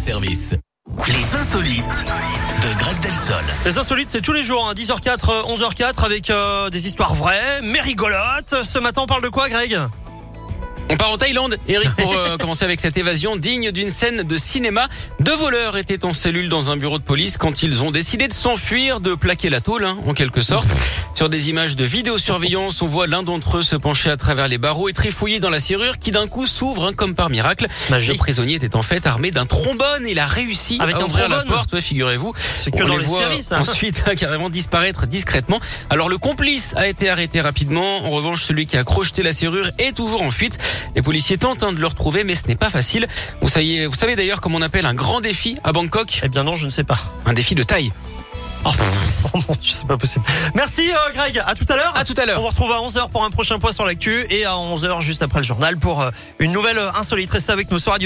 service. Les insolites de Greg Delsol. Les insolites, c'est tous les jours, hein, 10h04, 11h04, avec euh, des histoires vraies, mais rigolotes. Ce matin, on parle de quoi, Greg? On part en Thaïlande, Eric, pour euh, commencer avec cette évasion digne d'une scène de cinéma. Deux voleurs étaient en cellule dans un bureau de police quand ils ont décidé de s'enfuir, de plaquer la tôle, hein, en quelque sorte. Sur des images de vidéosurveillance, on voit l'un d'entre eux se pencher à travers les barreaux et trifouiller dans la serrure qui d'un coup s'ouvre hein, comme par miracle. Magique. Le prisonnier était en fait armé d'un trombone. Il a réussi Avec à un ouvrir la porte, ouais, figurez-vous. C'est que On dans les les voit séries, ça. ensuite hein, carrément disparaître discrètement. Alors le complice a été arrêté rapidement. En revanche, celui qui a crocheté la serrure est toujours en fuite. Les policiers tentent hein, de le retrouver, mais ce n'est pas facile. Vous savez, vous savez d'ailleurs comment on appelle un grand défi à Bangkok? Eh bien non, je ne sais pas. Un défi de taille. Oh, oh mon Dieu, c'est pas possible. Merci, euh, Greg. À tout à l'heure. À tout à l'heure. On vous retrouve à 11h pour un prochain point sur l'actu et à 11h juste après le journal pour euh, une nouvelle euh, insolite. Restez avec nous sur Radio.